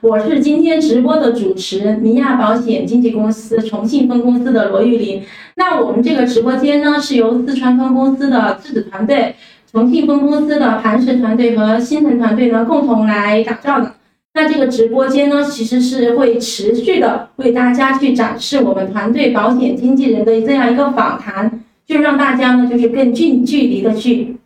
我是今天直播的主持，明亚保险经纪公司重庆分公司的罗玉林。那我们这个直播间呢，是由四川分公司的质子团队、重庆分公司的磐石团队和新腾团队呢共同来打造的。那这个直播间呢，其实是会持续的为大家去展示我们团队保险经纪人的这样一个访谈，就让大家呢就是更近距离的去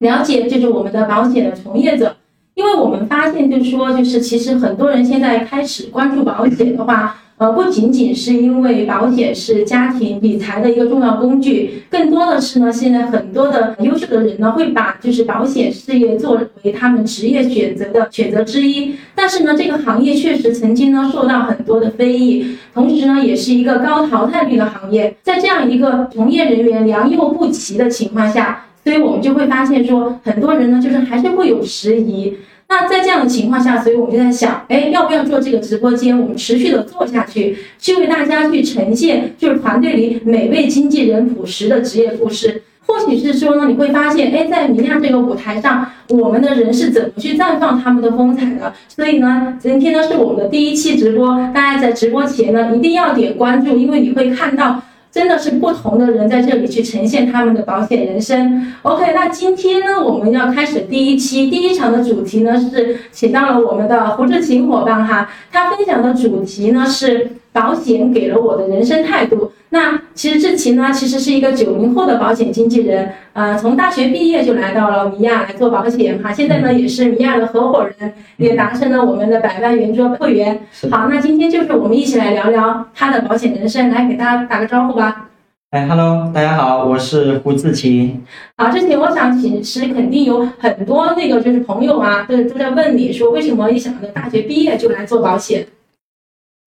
了解，就是我们的保险的从业者。因为我们发现，就是说，就是其实很多人现在开始关注保险的话，呃，不仅仅是因为保险是家庭理财的一个重要工具，更多的是呢，现在很多的优秀的人呢，会把就是保险事业作为他们职业选择的选择之一。但是呢，这个行业确实曾经呢受到很多的非议，同时呢，也是一个高淘汰率的行业。在这样一个从业人员良莠不齐的情况下，所以我们就会发现说，很多人呢，就是还是会有迟疑。那在这样的情况下，所以我们就在想，哎，要不要做这个直播间？我们持续的做下去，去为大家去呈现，就是团队里每位经纪人朴实的职业故事。或许是说呢，你会发现，哎，在明亮这个舞台上，我们的人是怎么去绽放他们的风采的？所以呢，今天呢是我们的第一期直播，大家在直播前呢一定要点关注，因为你会看到。真的是不同的人在这里去呈现他们的保险人生。OK，那今天呢，我们要开始第一期第一场的主题呢是请到了我们的胡志勤伙伴哈，他分享的主题呢是。保险给了我的人生态度。那其实志奇呢，其实是一个九零后的保险经纪人，呃，从大学毕业就来到了米亚来做保险哈。现在呢，也是米亚的合伙人，也达成了我们的百万圆桌会员。好，那今天就是我们一起来聊聊他的保险人生，来给大家打个招呼吧。哎，Hello，大家好，我是胡志勤。好，志勤，我想其实肯定有很多那个就是朋友啊，都都在问你说，为什么一想到大学毕业就来做保险？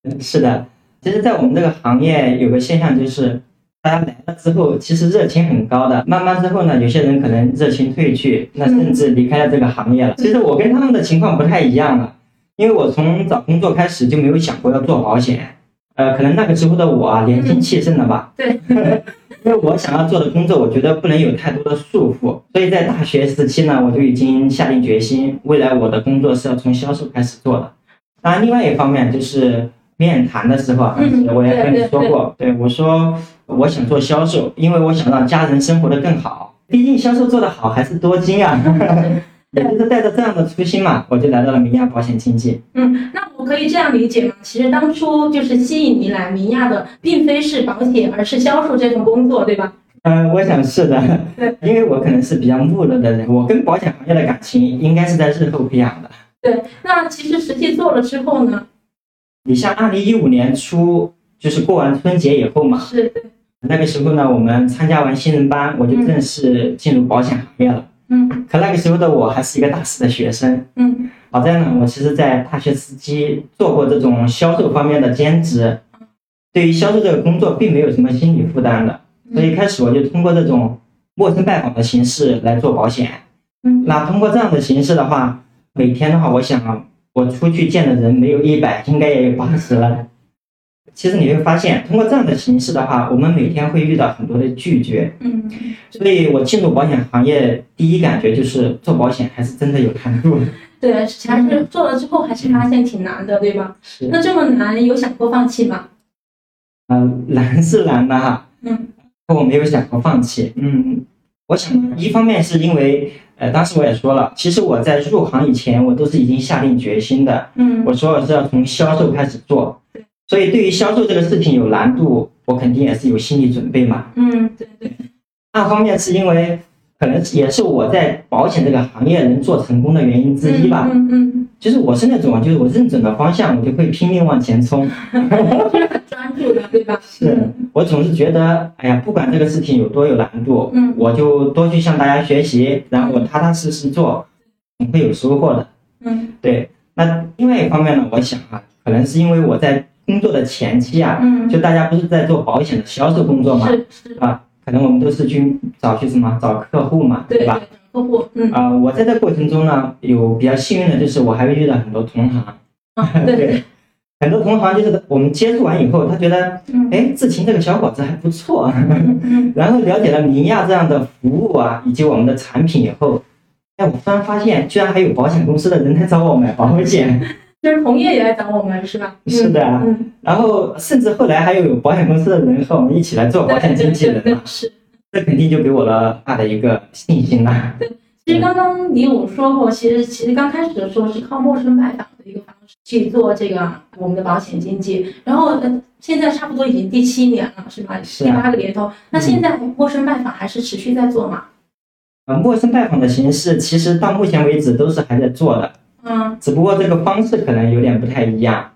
嗯，是的。其实，在我们这个行业有个现象，就是大家来了之后，其实热情很高的。慢慢之后呢，有些人可能热情褪去，那甚至离开了这个行业了。其实我跟他们的情况不太一样了，因为我从找工作开始就没有想过要做保险。呃，可能那个时候的我啊，年轻气盛了吧？对。因为我想要做的工作，我觉得不能有太多的束缚，所以在大学时期呢，我就已经下定决心，未来我的工作是要从销售开始做的。当然，另外一方面就是。面谈的时候啊，我也跟你说过，对我说我想做销售，因为我想让家人生活的更好。毕竟销售做得好还是多金啊，也就是带着这样的初心嘛，我就来到了明亚保险经纪。嗯，那我可以这样理解吗？其实当初就是吸引你来明亚的，并非是保险，而是销售这份工作，对吧？嗯，我想是的。对，因为我可能是比较木讷的人，我跟保险行业的感情应该是在日后培养的。对，那其实实际做了之后呢？你像二零一五年初，就是过完春节以后嘛，是那个时候呢，我们参加完新人班，我就正式进入保险行业了。嗯，可那个时候的我还是一个大四的学生。嗯，好在呢，我其实，在大学时期做过这种销售方面的兼职，对于销售这个工作并没有什么心理负担的，所以开始我就通过这种陌生拜访的形式来做保险。嗯，那通过这样的形式的话，每天的话，我想。我出去见的人没有一百，应该也有八十了。其实你会发现，通过这样的形式的话，我们每天会遇到很多的拒绝。嗯，所以我进入保险行业，第一感觉就是做保险还是真的有难度。对，其实做了之后还是发现挺难的，对吧？是。那这么难，有想过放弃吗？嗯，难是难的哈。嗯。我没有想过放弃。嗯，我想一方面是因为。呃，当时我也说了，其实我在入行以前，我都是已经下定决心的。嗯，我说我是要从销售开始做，所以对于销售这个事情有难度，我肯定也是有心理准备嘛。嗯，对对。二方面是因为。可能也是我在保险这个行业能做成功的原因之一吧。嗯嗯，就是我是那种啊，就是我认准了方向，我就会拼命往前冲。很专注的，对吧？是我总是觉得，哎呀，不管这个事情有多有难度，嗯，我就多去向大家学习，然后我踏踏实实做，总会有收获的。嗯，对。那另外一方面呢，我想啊，可能是因为我在工作的前期啊，嗯，就大家不是在做保险的销售工作嘛，是是啊。可能我们都是去找去什么找客户嘛，对吧？客户，嗯。啊，我在这过程中呢，有比较幸运的就是我还会遇到很多同行，对，很多同行就是我们接触完以后，他觉得，哎，志勤这个小伙子还不错，然后了解了明亚这样的服务啊，以及我们的产品以后，哎，我突然发现居然还有保险公司的人来找我买保险，就是同业也来找我们是吧？是的。然后甚至后来还有有保险公司的人和我们一起来做保险经纪人是。这肯定就给我了大的一个信心啦。其实刚刚你有说过，其实其实刚开始的时候是靠陌生拜访的一个方式去做这个我们的保险经纪，然后呃现在差不多已经第七年了，是吧？是啊第八个年头。那现在陌生拜访还是持续在做吗？呃，陌生拜访的形式其实到目前为止都是还在做的，嗯只不过这个方式可能有点不太一样。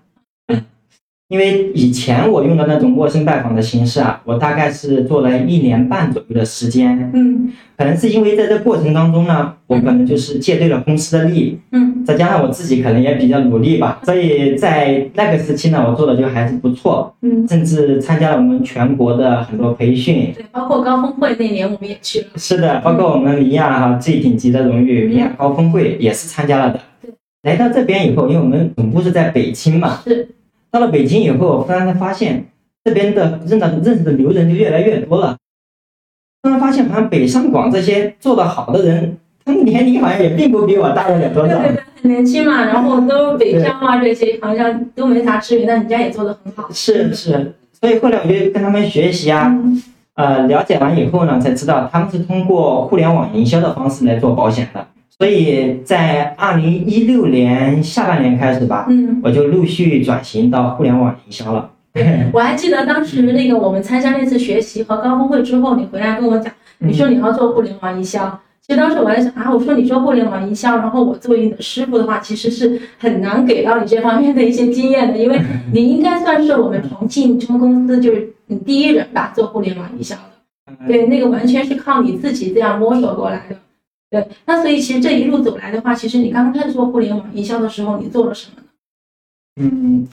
嗯，因为以前我用的那种陌生拜访的形式啊，我大概是做了一年半左右的时间，嗯可能是因为在这过程当中呢，我可能就是借对了公司的力，嗯再加上我自己可能也比较努力吧，所以在那个时期呢，我做的就还是不错，嗯，甚至参加了我们全国的很多培训。对，包括高峰会那年我们也去了。是的，包括我们米亚哈最顶级的荣誉米亚高峰会也是参加了的对。来到这边以后，因为我们总部是在北京嘛，是，到了北京以后，我突然发现这边的认的认识的牛人就越来越多了。突然发现，好像北上广这些做的好的人，他们年龄好像也并不比我大不了多少。对对对，很年轻嘛，然后都北漂啊这些好像都没啥区别，但人家也做的很好。是是，所以后来我就跟他们学习啊，嗯呃，了解完以后呢，才知道他们是通过互联网营销的方式来做保险的。所以在二零一六年下半年开始吧，嗯，我就陆续转型到互联网营销了。我还记得当时那个我们参加那次学习和高峰会之后，你回来跟我讲，你说你要做互联网营销。其实当时我在想啊，我说你做互联网营销，然后我作为你的师傅的话，其实是很难给到你这方面的一些经验的，因为 你应该算是我们重庆中公司就是你第一人吧，做互联网营销的。对，那个完全是靠你自己这样摸索过来的。对，那所以其实这一路走来的话，其实你刚开始做互联网营销的时候，你做了什么呢？嗯，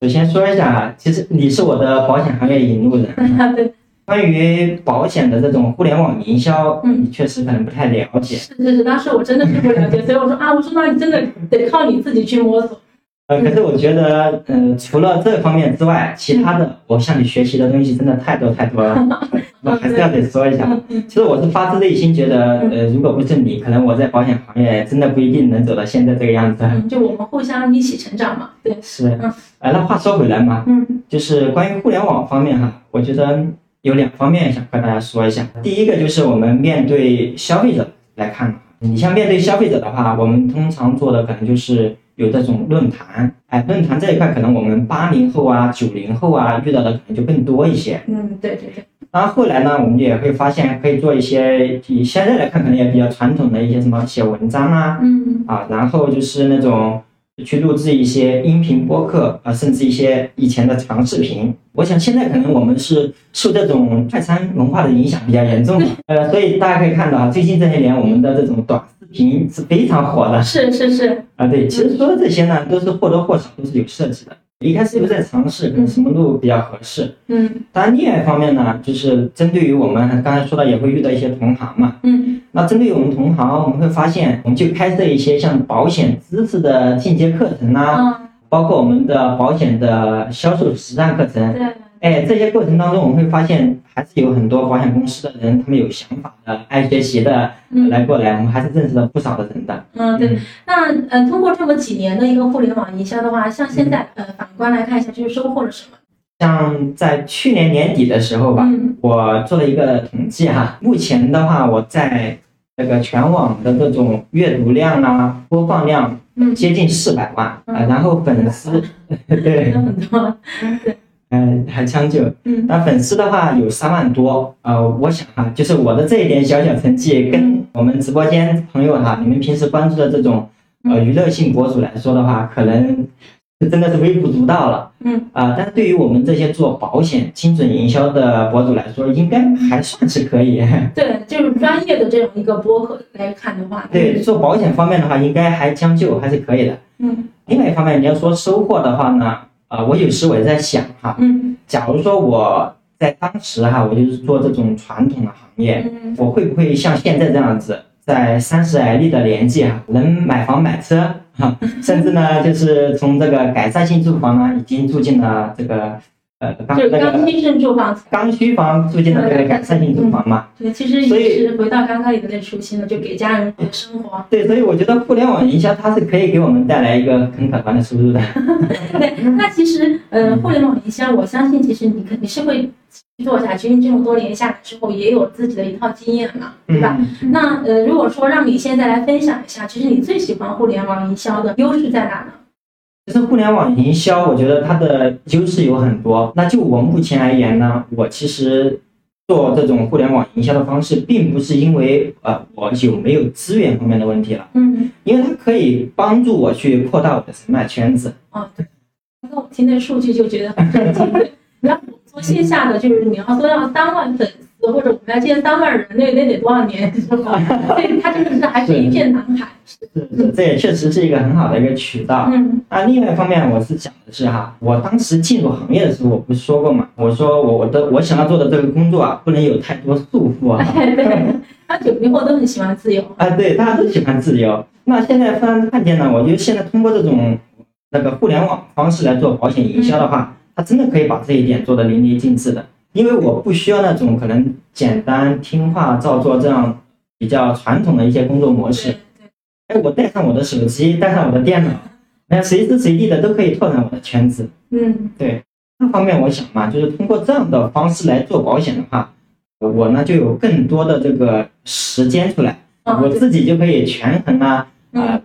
首先说一下啊，其实你是我的保险行业引路人。对，关于保险的这种互联网营销，嗯你确实可能不太了解。是是是，当时我真的是不了解，所以我说啊，我说那你真的得靠你自己去摸索。呃，可是我觉得，呃，除了这方面之外，其他的我向你学习的东西真的太多太多了，我还是要得说一下。嗯 其实我是发自内心觉得，呃，如果不是你，可能我在保险行业真的不一定能走到现在这个样子。嗯，就我们互相一起成长嘛。对，是嗯，呃，那话说回来嘛，嗯就是关于互联网方面哈，我觉得有两方面想和大家说一下。第一个就是我们面对消费者来看，你像面对消费者的话，我们通常做的可能就是有这种论坛，哎，论坛这一块可能我们八零后啊、九零后啊遇到的可能就更多一些。嗯，对对对，然后后来呢，我们也会发现可以做一些以现在来看可能也比较传统的一些什么写文章啊，嗯。啊，然后就是那种去录制一些音频播客啊，甚至一些以前的长视频。我想现在可能我们是受这种快餐文化的影响比较严重，呃，所以大家可以看到啊，最近这些年我们的这种短视频是非常火的是是是，啊。对，其实说的这些呢，都是或多或少都是有涉及的。一开始又在尝试，看什么路比较合适。嗯当然，另外一方面呢，就是针对于我们刚才说到，也会遇到一些同行嘛。嗯那针对于我们同行，我们会发现，我们就开设一些像保险知识的进阶课程啊，啊，包括我们的保险的销售实战课程。对，哎，这些过程当中，我们会发现，还是有很多保险公司的人，他们有想法的、爱学习的，嗯来过来，我们还是认识了不少的人的。嗯对。那呃，通过这么几年的一个互联网营销的话，像现在呃，反观来看一下，就是收获了什么？像在去年年底的时候吧，嗯我做了一个统计哈，目前的话，我在这个全网的这种阅读量啊、播放量嗯，接近四百万啊、然后粉丝，对。嗯、还将就。嗯那粉丝的话有三万多，呃，我想哈、就是我的这一点小小成绩，跟我们直播间朋友哈、你们平时关注的这种呃娱乐性博主来说的话，可能真的是微不足道了。嗯啊、但是对于我们这些做保险精准营销的博主来说，应该还算是可以。对，就是专业的这种一个播客来看的话，对，做保险方面的话，应该还将就，还是可以的。嗯另外一方面，你要说收获的话呢，啊、我有时我也在想哈，嗯。假如说我在当时哈，我就是做这种传统的行业，嗯。我会不会像现在这样子，在三十而立的年纪哈，能买房买车哈，甚至呢，就是从这个改善性住房呢，已经住进了这个呃刚就刚需性住房。刚需房附近的这个改善性住房嘛。对，其实也是回到刚刚你的那初心了，就给家人生活。对，所以我觉得互联网营销它是可以给我们带来一个很可观的收入的。对，那其实呃，互联网营销，我相信其实你肯定是会做下去，因为这么多年下来之后，也有自己的一套经验嘛，对吧？嗯那呃，如果说让你现在来分享一下，其实你最喜欢互联网营销的优势在哪呢？其实互联网营销，我觉得它的优势有很多。那就我目前而言呢，我其实做这种互联网营销的方式，并不是因为呃我有没有资源方面的问题了，嗯，因为它可以帮助我去扩大我的人脉圈子。哦，对，刚刚我听那数据就觉得很震惊。对，然后我做线下的，就是你要做到三万粉丝，或者我们要见三万人，那那得多少年 是吧？对，它真的是还是一片蓝海。是是，这也确实是一个很好的一个渠道。嗯那另外一方面，我是讲的是哈，我当时进入行业的时候，我不是说过嘛，我说我我的我想要做的这个工作啊，不能有太多束缚啊。哎，对，他九零后都很喜欢自由。啊，对，大家都喜欢自由。那现在突然看见呢，我觉得现在通过这种那个互联网方式来做保险营销的话，它真的可以把这一点做得淋漓尽致的。因为我不需要那种可能简单听话照做这样比较传统的一些工作模式。对哎，我带上我的手机，带上我的电脑，那，随时随地的都可以拓展我的圈子。嗯对，那方面我想嘛，就是通过这样的方式来做保险的话，我呢就有更多的这个时间出来，哦我自己就可以权衡啊啊、嗯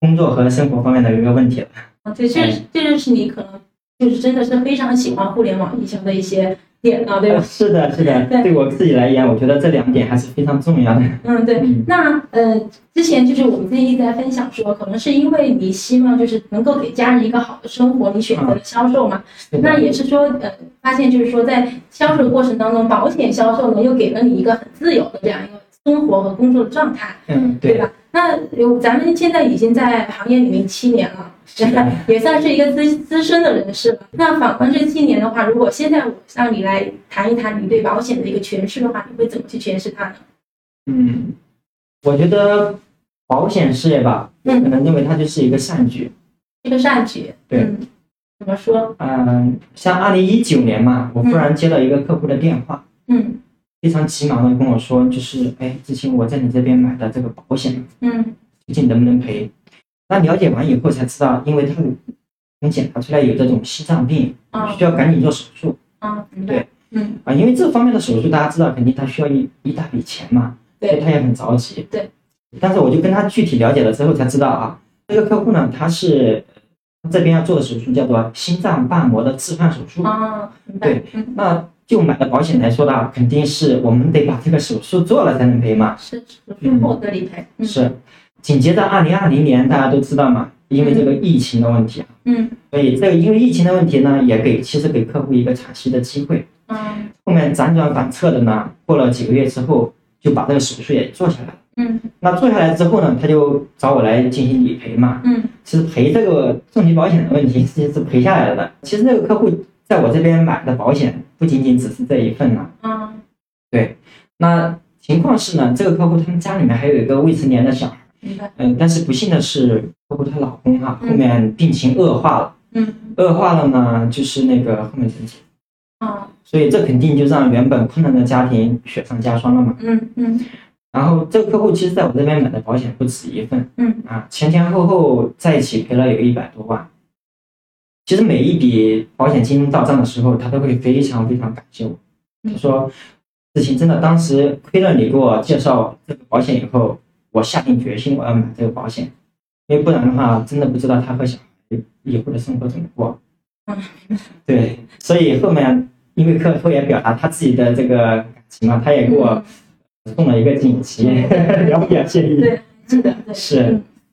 工作和生活方面的一个问题了。啊，对，这是这就是你可能就是真的是非常喜欢互联网营销的一些点了，对吧？是的，是的，对对我自己来言，我觉得这两点还是非常重要的。嗯，对。嗯那呃，之前就是我们自己一直在分享说，可能是因为你希望就是能够给家人一个好的生活，你选择了销售嘛。那也是说，呃，发现就是说，在销售的过程当中，保险销售呢又给了你一个很自由的这样一个生活和工作的状态，嗯，对，对吧？那有咱们现在已经在行业里面七年了，是的 也算是一个资资深的人士了。那反观这七年的话，如果现在我让你来谈一谈你对保险的一个诠释的话，你会怎么去诠释它呢？嗯，我觉得保险事业吧，可能认为它就是一个善举。一个善举，对嗯，怎么说？嗯，像二零一九年嘛，我忽然接到一个客户的电话，嗯非常急忙的跟我说，就是哎，志清，我在你这边买的这个保险，嗯最近能不能赔？那了解完以后才知道，因为他能检查出来有这种心脏病，啊需要赶紧做手术啊，对。嗯啊。因为这方面的手术，大家知道，肯定他需要一一大笔钱嘛，所以对他也很着急。对。但是我就跟他具体了解了之后才知道啊，这个客户呢，他是他这边要做的手术叫做心脏瓣膜的置换手术。啊。对嗯，那就买的保险来说的话，肯定是我们得把这个手术做了才能赔嘛。是手术后的理赔。嗯是。紧接着二零二零年，大家都知道嘛，因为这个疫情的问题啊，嗯所以这个因为疫情的问题呢，也给其实给客户一个喘息的机会。嗯后面辗转反侧的呢，过了几个月之后，就把这个手术也做下来了。嗯那做下来之后呢，他就找我来进行理赔嘛。嗯其实赔这个重疾保险的问题，其实是赔下来了的。其实那个客户在我这边买的保险，不仅仅只是这一份呢。啊那情况是呢，这个客户他们家里面还有一个未成年的小孩，明白。嗯，但是不幸的是，客户她老公啊，嗯后面病情恶化了，嗯恶化了呢，就是那个后面整体，啊所以这肯定就让原本困难的家庭雪上加霜了嘛。嗯嗯然后这个客户其实在我这边买的保险不止一份，嗯啊，前前后后在一起赔了有一百多万。其实每一笔保险金到账的时候，他都会非常非常感谢我。他说：“志勤，真的当时亏了你给我介绍这个保险以后，我下定决心我要买这个保险，因为不然的话，真的不知道他和小孩以后的生活怎么过。”嗯，对，所以后面因为客户也表达他自己的这个感情嘛，他也给我送了一个锦旗，聊表谢意。对。是嗯，